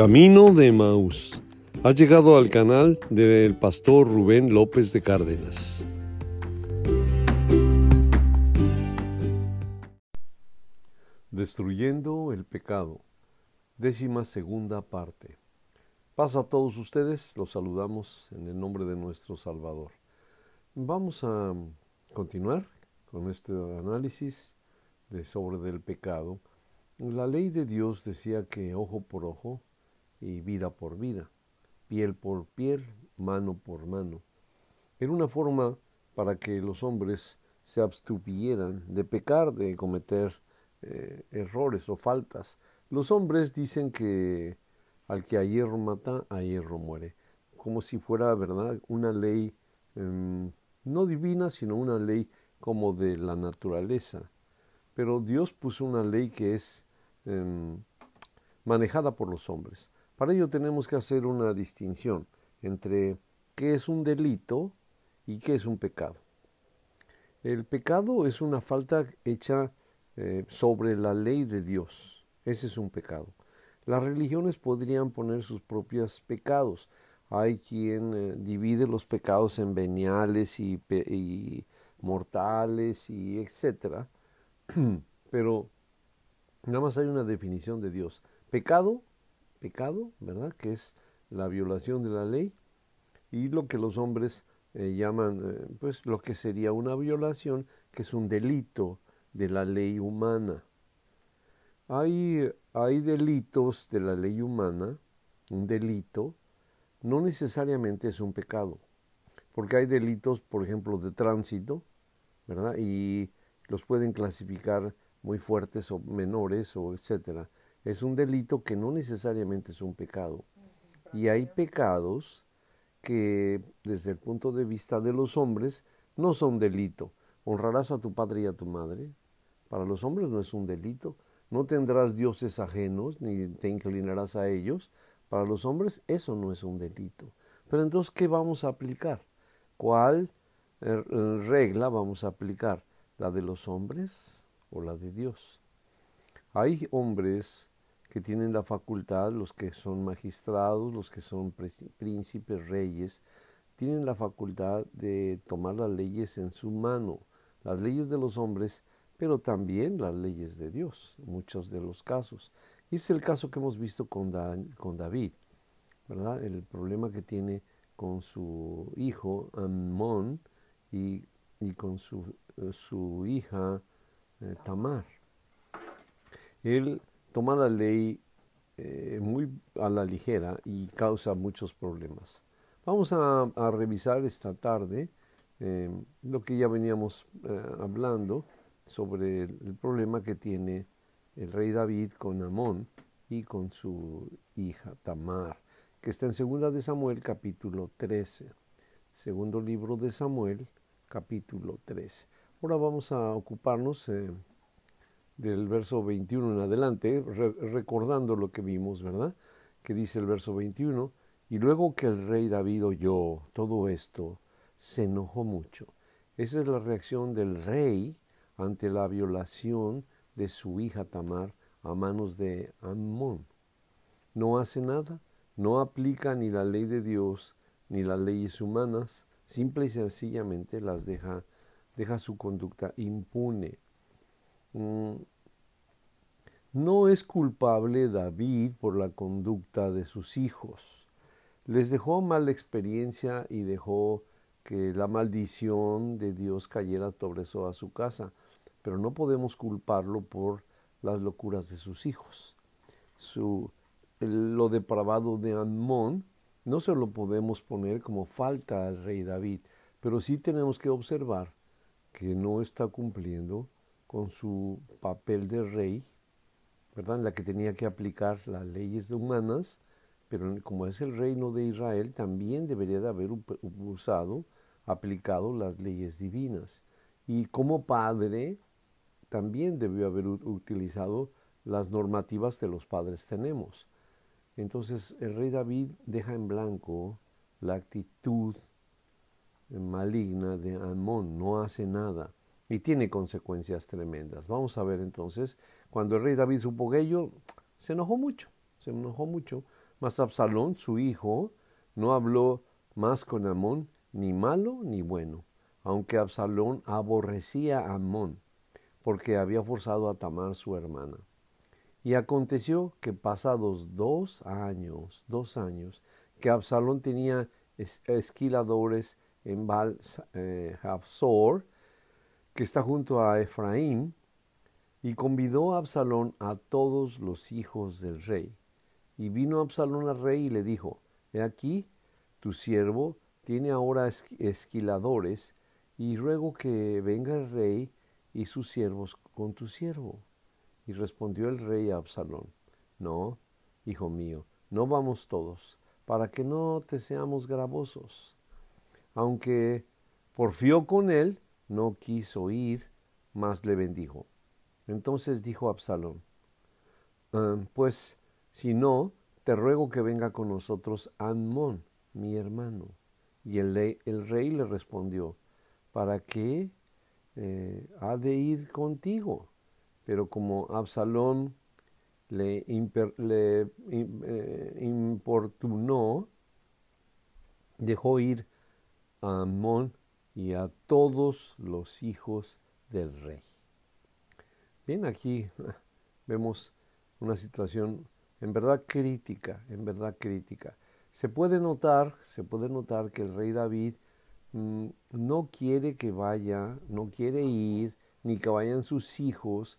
Camino de Maús. Ha llegado al canal del pastor Rubén López de Cárdenas. Destruyendo el pecado. Décima segunda parte. Pasa a todos ustedes, los saludamos en el nombre de nuestro Salvador. Vamos a continuar con este análisis sobre del pecado. La ley de Dios decía que ojo por ojo y vida por vida, piel por piel, mano por mano. Era una forma para que los hombres se abstuvieran de pecar, de cometer eh, errores o faltas. Los hombres dicen que al que a hierro mata, a hierro muere, como si fuera, ¿verdad?, una ley em, no divina, sino una ley como de la naturaleza. Pero Dios puso una ley que es Em, manejada por los hombres. Para ello tenemos que hacer una distinción entre qué es un delito y qué es un pecado. El pecado es una falta hecha eh, sobre la ley de Dios. Ese es un pecado. Las religiones podrían poner sus propios pecados. Hay quien eh, divide los pecados en veniales y, y mortales y etcétera. Pero Nada más hay una definición de Dios. Pecado, pecado, ¿verdad? Que es la violación de la ley y lo que los hombres eh, llaman, eh, pues lo que sería una violación, que es un delito de la ley humana. Hay, hay delitos de la ley humana, un delito, no necesariamente es un pecado, porque hay delitos, por ejemplo, de tránsito, ¿verdad? Y los pueden clasificar muy fuertes o menores o etcétera. Es un delito que no necesariamente es un pecado. Y hay pecados que desde el punto de vista de los hombres no son delito. Honrarás a tu padre y a tu madre. Para los hombres no es un delito. No tendrás dioses ajenos ni te inclinarás a ellos. Para los hombres eso no es un delito. Pero entonces, ¿qué vamos a aplicar? ¿Cuál eh, regla vamos a aplicar? ¿La de los hombres o la de Dios. Hay hombres que tienen la facultad, los que son magistrados, los que son príncipes, reyes, tienen la facultad de tomar las leyes en su mano, las leyes de los hombres, pero también las leyes de Dios, en muchos de los casos. Y es el caso que hemos visto con, con David, ¿verdad? El problema que tiene con su hijo Amón y, y con su, su hija eh, Tamar. Él toma la ley eh, muy a la ligera y causa muchos problemas. Vamos a, revisar esta tarde eh, lo que ya veníamos hablando sobre el, problema que tiene el rey David con Amón y con su hija Tamar, que está en Segunda de Samuel capítulo 13. Segundo libro de Samuel capítulo 13. Ahora vamos a ocuparnos eh, del verso 21 en adelante, recordando lo que vimos, ¿verdad? Que dice el verso 21, y luego que el rey David oyó todo esto, se enojó mucho. Esa es la reacción del rey ante la violación de su hija Tamar a manos de Amón. No hace nada, no aplica ni la ley de Dios ni las leyes humanas, simple y sencillamente las deja deja su conducta impune. Mm, no es culpable David por la conducta de sus hijos. Les dejó mala experiencia y dejó que la maldición de Dios cayera sobre a su casa, pero no podemos culparlo por las locuras de sus hijos. Lo depravado de Amón no se lo podemos poner como falta al rey David, pero sí tenemos que observar que no está cumpliendo con su papel de rey, ¿verdad? En la que tenía que aplicar las leyes humanas, pero como es el reino de Israel, también debería de haber usado, aplicado las leyes divinas. Y como padre, también debió haber utilizado las normativas que los padres tenemos. Entonces el rey David deja en blanco la actitud maligna de Amón, no hace nada y tiene consecuencias tremendas. Vamos a ver entonces, cuando el rey David supo ello, se enojó mucho, se enojó mucho Mas Absalón, su hijo, no habló más con Amón, ni malo ni bueno, aunque Absalón aborrecía a Amón, porque había forzado a Tamar su hermana. Y aconteció que pasados dos años, dos años, que Absalón tenía esquiladores en Baal eh, que está junto a Efraín, y convidó a Absalón a todos los hijos del rey. Y vino Absalón al rey y le dijo, He aquí, tu siervo tiene ahora esquiladores, y ruego que venga el rey y sus siervos con tu siervo. Y respondió el rey a Absalón, No, hijo mío, no vamos todos, para que no te seamos gravosos. Aunque porfió con él, no quiso ir, mas le bendijo. Entonces dijo Absalón, ah, pues si no, te ruego que venga con nosotros Amón, mi hermano. Y el rey, le respondió, ¿para qué eh, ha de ir contigo? Pero como Absalón le, eh, importunó, dejó ir a Amón y a todos los hijos del rey. Bien, aquí vemos una situación en verdad crítica, en verdad crítica. Se puede notar, se puede notar que el rey David mm, no quiere que vaya, no quiere ir, ni que vayan sus hijos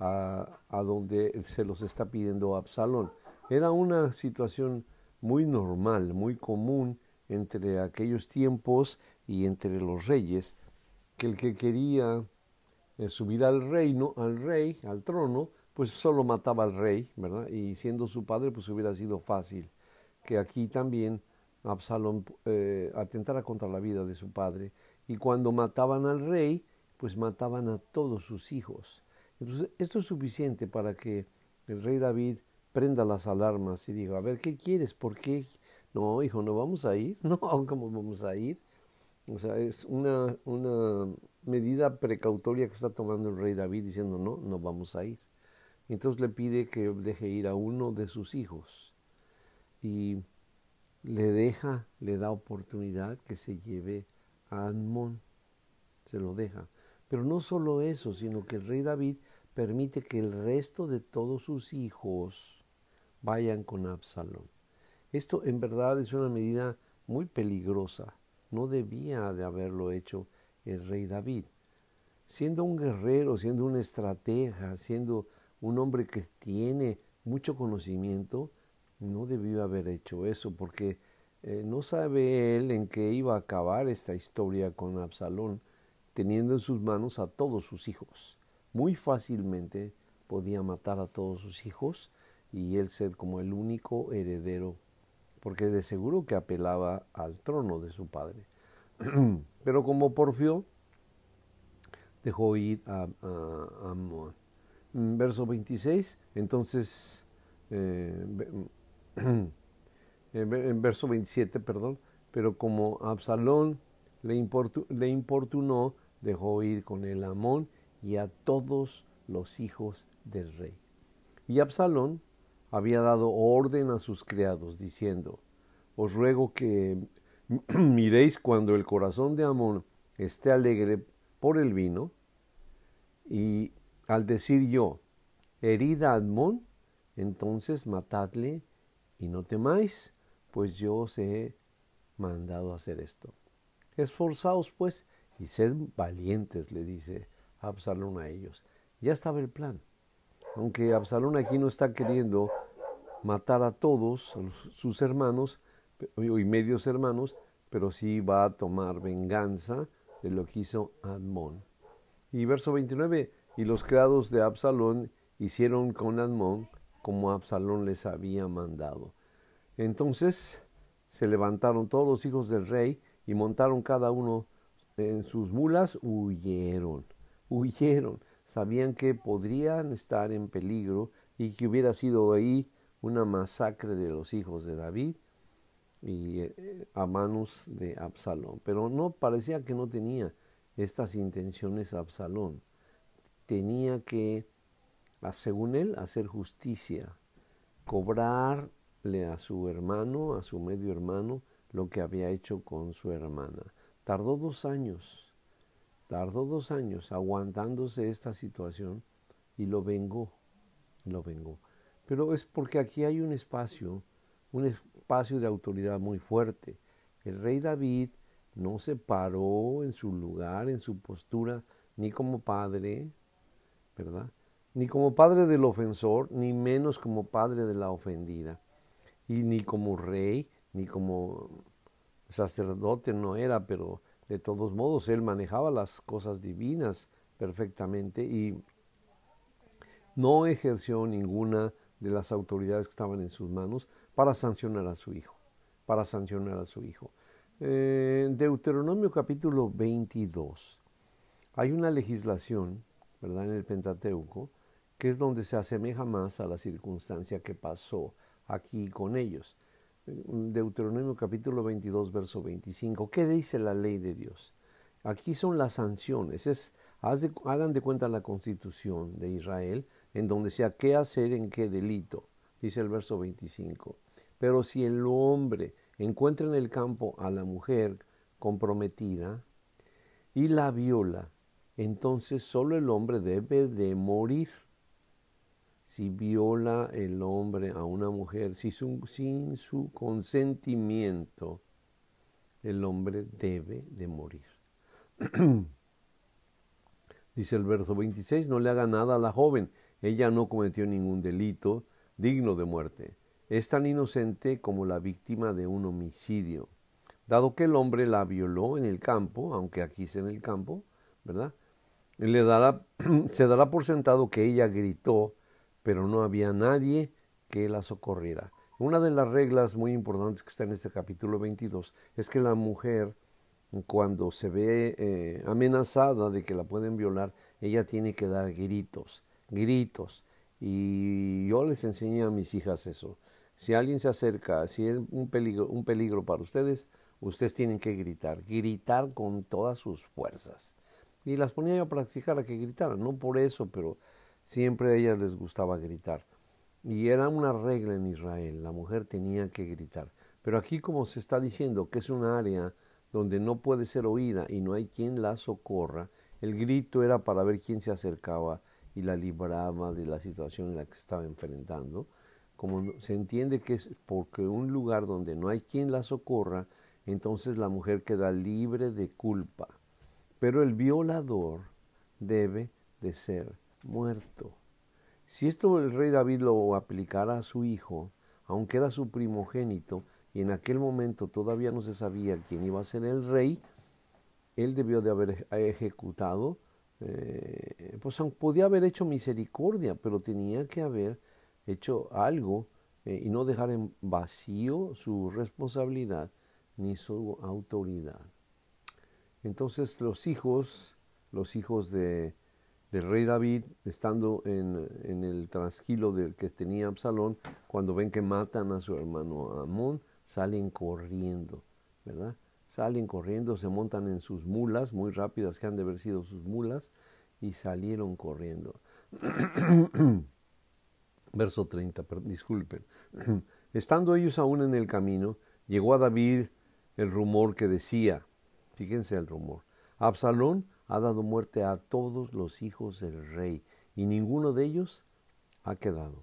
a, a donde se los está pidiendo Absalón. Era una situación muy normal, muy común entre aquellos tiempos y entre los reyes, que el que quería eh, subir al reino, al rey, al trono, pues solo mataba al rey, ¿verdad? Y siendo su padre, pues hubiera sido fácil que aquí también Absalón eh, atentara contra la vida de su padre. Y cuando mataban al rey, pues mataban a todos sus hijos. Entonces, esto es suficiente para que el rey David prenda las alarmas y diga, a ver, ¿qué quieres? ¿Por qué? No, hijo, no vamos a ir. No, ¿cómo vamos a ir? O sea, es una, una medida precautoria que está tomando el rey David diciendo, no, no vamos a ir. Entonces le pide que deje ir a uno de sus hijos y le deja, le da oportunidad que se lleve a Amón, se lo deja. Pero no solo eso, sino que el rey David permite que el resto de todos sus hijos vayan con Absalón. Esto en verdad es una medida muy peligrosa no debía de haberlo hecho el rey David. Siendo un guerrero, siendo una estratega, siendo un hombre que tiene mucho conocimiento, no debió haber hecho eso porque eh, no sabe él en qué iba a acabar esta historia con Absalón, teniendo en sus manos a todos sus hijos. Muy fácilmente podía matar a todos sus hijos y él ser como el único heredero porque de seguro que apelaba al trono de su padre. Pero como porfió, dejó ir a, Amón. Verso 26, entonces, eh, en verso 27, perdón, pero como Absalón le, le importunó, dejó ir con el Amón y a todos los hijos del rey. Y Absalón había dado orden a sus criados, diciendo, Os ruego que miréis cuando el corazón de Amón esté alegre por el vino, y al decir yo, herida Amón, entonces matadle y no temáis, pues yo os he mandado a hacer esto. Esforzaos pues y sed valientes, le dice Absalón a ellos. Ya estaba el plan aunque Absalón aquí no está queriendo matar a todos sus hermanos y medios hermanos, pero sí va a tomar venganza de lo que hizo Admón. Y verso 29, y los criados de Absalón hicieron con Admón como Absalón les había mandado. Entonces se levantaron todos los hijos del rey y montaron cada uno en sus mulas, huyeron, huyeron sabían que podrían estar en peligro y que hubiera sido ahí una masacre de los hijos de David y eh, a manos de Absalón. Pero no parecía que no tenía estas intenciones Absalón. Tenía que, según él, hacer justicia, cobrar contarle a su hermano, a su medio hermano, lo que había hecho con su hermana. Tardó dos años, tardó dos años aguantándose esta situación y lo vengó, lo vengó. Pero es porque aquí hay un espacio, un espacio de autoridad muy fuerte. El rey David no se paró en su lugar, en su postura, ni como padre, ¿verdad? Ni como padre del ofensor, ni menos como padre de la ofendida. Y ni como rey, ni como sacerdote no era, pero de todos modos él manejaba las cosas divinas perfectamente y no ejerció ninguna de las autoridades que estaban en sus manos para sancionar a su hijo, para sancionar a su hijo. Eh, Deuteronomio capítulo 22. Hay una legislación, ¿verdad?, en el Pentateuco, que es donde se asemeja más a la circunstancia que pasó aquí con ellos. Deuteronomio capítulo 22, verso 25. ¿Qué dice la ley de Dios? Aquí son las sanciones. Es, hagan de cuenta la constitución de Israel, en donde sea qué hacer en qué delito, dice el verso 25. Pero si el hombre encuentra en el campo a la mujer comprometida y la viola, entonces solo el hombre debe de morir. Si viola el hombre a una mujer si sin su consentimiento, el hombre debe de morir. Dice el verso 26, no le haga nada a la joven, ella no cometió ningún delito digno de muerte es tan inocente como la víctima de un homicidio. Dado que el hombre la violó en el campo, aunque aquí es en el campo, ¿verdad? Se dará por sentado que ella gritó, pero no había nadie que la socorriera. Una de las reglas muy importantes que está en este capítulo 22 es que la mujer, cuando se ve eh, amenazada de que la pueden violar, ella tiene que dar gritos, gritos. Y yo les enseñé a mis hijas eso. Si alguien se acerca, si es un peligro, un peligro para ustedes, ustedes tienen que gritar, gritar con todas sus fuerzas. Y las ponía yo a practicar a que gritaran, no por eso, pero siempre a ellas les gustaba gritar. Y era una regla en Israel, la mujer tenía que gritar. Pero aquí como se está diciendo que es un área donde no puede ser oída y no hay quien la socorra, el grito era para ver quién se acercaba y la libraba de la situación en la que se estaba enfrentando como se entiende que es porque un lugar donde no hay quien la socorra, entonces la mujer queda libre de culpa. Pero el violador debe de ser muerto. Si esto el rey David lo aplicara a su hijo, aunque era su primogénito, y en aquel momento todavía no se sabía quién iba a ser el rey, él debió de haber ejecutado, eh, pues podía haber hecho misericordia, pero tenía que haber hecho algo eh, y no dejar en vacío su responsabilidad ni su autoridad. Entonces los hijos, los hijos de, del rey David, estando en, en, el trasquilo del que tenía Absalón, cuando ven que matan a su hermano Amón, salen corriendo, ¿verdad? Salen corriendo, se montan en sus mulas, muy rápidas que han de haber sido sus mulas, y salieron corriendo. Verso 30, disculpen. Estando ellos aún en el camino, llegó a David el rumor que decía, fíjense el rumor, Absalón ha dado muerte a todos los hijos del rey y ninguno de ellos ha quedado.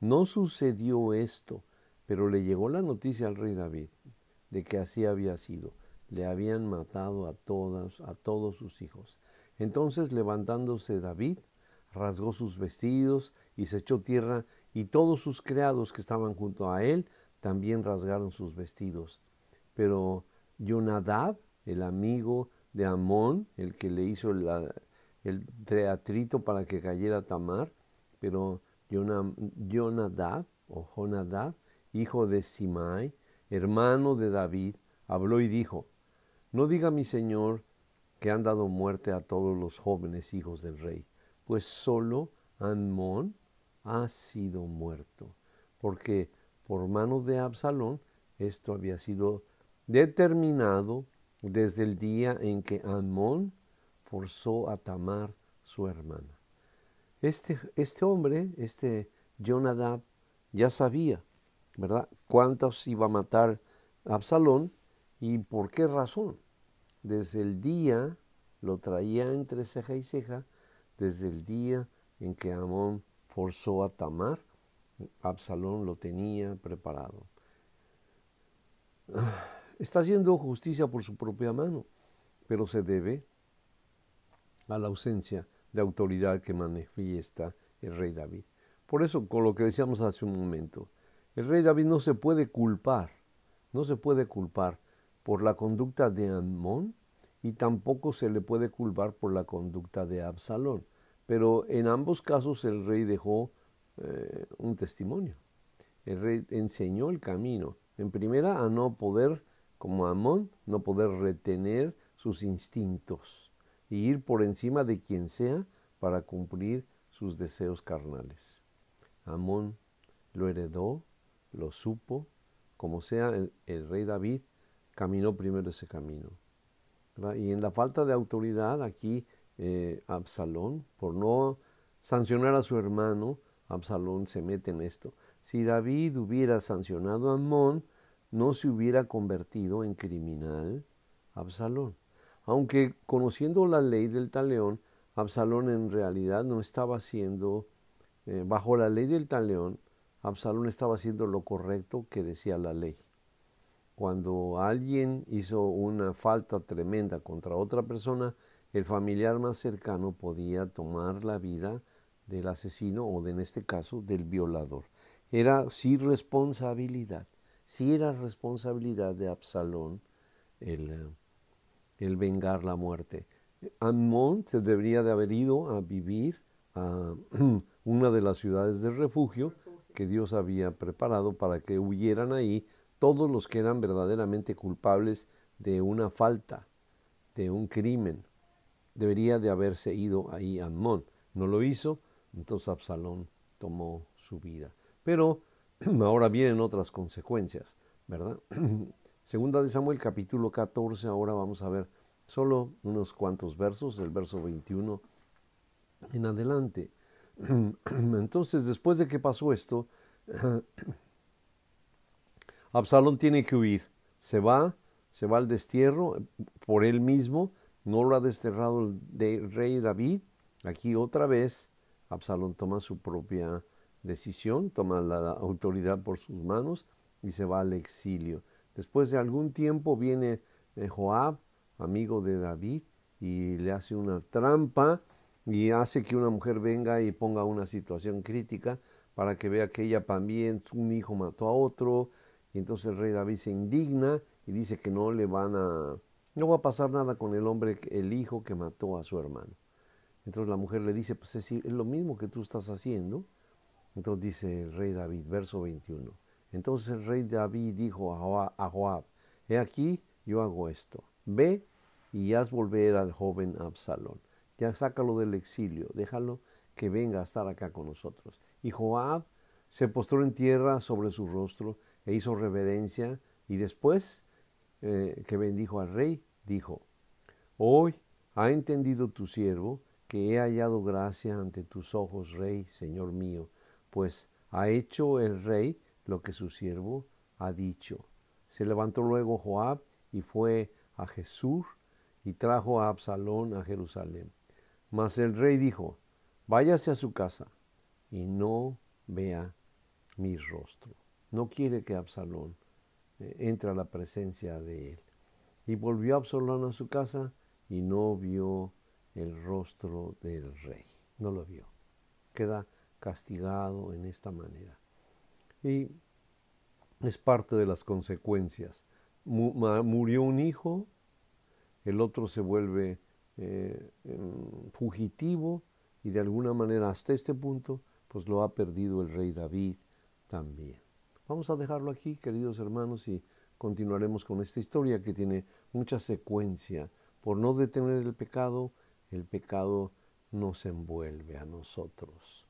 No sucedió esto, pero le llegó la noticia al rey David de que así había sido. Le habían matado a todas, a todos sus hijos. Entonces levantándose David, rasgó sus vestidos y se echó tierra, y todos sus criados que estaban junto a él también rasgaron sus vestidos. Pero Jonadab, el amigo de Amón, el que le hizo el teatrito para que cayera Tamar, pero Jonadab, o Jonadab, hijo de Simai, hermano de David, habló y dijo, No diga mi señor que han dado muerte a todos los jóvenes hijos del rey pues solo Anmón ha sido muerto, porque por mano de Absalón esto había sido determinado desde el día en que Anmón forzó a Tamar, su hermana. Este, este hombre, este Jonadab, ya sabía ¿verdad? ¿Cuántos iba a matar Absalón y por qué razón? Desde el día, lo traía entre ceja y ceja, desde el día en que Amón forzó a Tamar, Absalón lo tenía preparado. Está haciendo justicia por su propia mano, pero se debe a la ausencia de autoridad que manifiesta el rey David. Por eso, con lo que decíamos hace un momento, el rey David no se puede culpar, no se puede culpar por la conducta de Amón y tampoco se le puede culpar por la conducta de Absalón. Pero en ambos casos el rey dejó eh, un testimonio. El rey enseñó el camino. En primera, a no poder, como Amón, no poder retener sus instintos y ir por encima de quien sea para cumplir sus deseos carnales. Amón lo heredó, lo supo, como sea el, rey David, caminó primero ese camino. Y en la falta de autoridad, aquí eh, Absalón, por no sancionar a su hermano, Absalón se mete en esto. Si David hubiera sancionado a Amón, no se hubiera convertido en criminal Absalón. Aunque conociendo la ley del taleón, Absalón en realidad no estaba haciendo, eh, bajo la ley del taleón, Absalón estaba haciendo lo correcto que decía la ley. Cuando alguien hizo una falta tremenda contra otra persona, el familiar más cercano podía tomar la vida del asesino o en este caso del violador. Era sí responsabilidad, sí era responsabilidad de Absalón el, eh, vengar la muerte. Amón se debería de haber ido a vivir a una de las ciudades de refugio que Dios había preparado para que huyeran ahí todos los que eran verdaderamente culpables de una falta, de un crimen. Debería de haberse ido ahí Amón. No lo hizo, entonces Absalón tomó su vida. Pero ahora vienen otras consecuencias, ¿verdad? Segunda de Samuel capítulo 14, ahora vamos a ver solo unos cuantos versos, el verso 21 en adelante. Entonces, después de que pasó esto, Absalón tiene que huir. Se va, se va al destierro por él mismo. No lo ha desterrado el rey David. Aquí otra vez, Absalón toma su propia decisión, toma la autoridad por sus manos y se va al exilio. Después de algún tiempo viene eh, Joab, amigo de David, y le hace una trampa y hace que una mujer venga y ponga una situación crítica para que vea que ella también, un hijo mató a otro, y entonces el rey David se indigna y dice que no le van a, no va a pasar nada con el hombre, el hijo que mató a su hermano. Entonces la mujer le dice, pues es, lo mismo que tú estás haciendo. Entonces dice el rey David, verso 21. Entonces el rey David dijo a Joab, he aquí, yo hago esto. Ve y haz volver al joven Absalón ya sácalo del exilio, déjalo que venga a estar acá con nosotros. Y Joab se postró en tierra sobre su rostro e hizo reverencia y después eh, que bendijo al rey, dijo, Hoy ha entendido tu siervo que he hallado gracia ante tus ojos, rey, señor mío, pues ha hecho el rey lo que su siervo ha dicho. Se levantó luego Joab y fue a Jesús y trajo a Absalón a Jerusalén. Mas el rey dijo, váyase a su casa y no vea mi rostro. No quiere que Absalón eh, entre a la presencia de él. Y volvió Absalón a su casa y no vio el rostro del rey. No lo vio. Queda castigado en esta manera. Y es parte de las consecuencias. Murió un hijo, el otro se vuelve eh, fugitivo y de alguna manera hasta este punto pues lo ha perdido el rey David también. Vamos a dejarlo aquí, queridos hermanos, y continuaremos con esta historia que tiene mucha secuencia. Por no detener el pecado, el pecado nos envuelve a nosotros.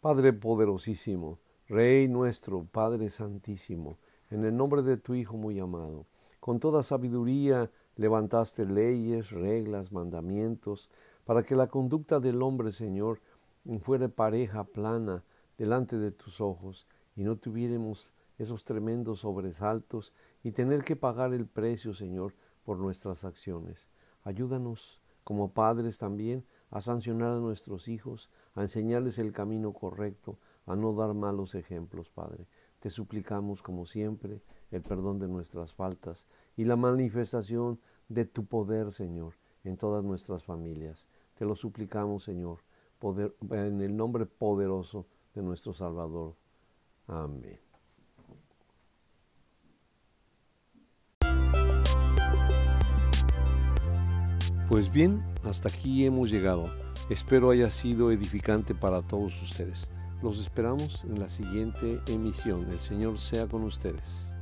Padre poderosísimo, Rey nuestro, Padre santísimo, en el nombre de tu Hijo muy amado, con toda sabiduría levantaste leyes, reglas, mandamientos, para que la conducta del hombre, Señor, fuera pareja, plana, delante de tus ojos, y no tuviéramos esos tremendos sobresaltos y tener que pagar el precio, Señor, por nuestras acciones. Ayúdanos como padres también a sancionar a nuestros hijos, a enseñarles el camino correcto, a no dar malos ejemplos, Padre. Te suplicamos, como siempre, el perdón de nuestras faltas y la manifestación de tu poder, Señor, en todas nuestras familias. Te lo suplicamos, Señor, en el nombre poderoso de nuestro Salvador. Amén. Pues bien, hasta aquí hemos llegado. Espero haya sido edificante para todos ustedes. Los esperamos en la siguiente emisión. El Señor sea con ustedes.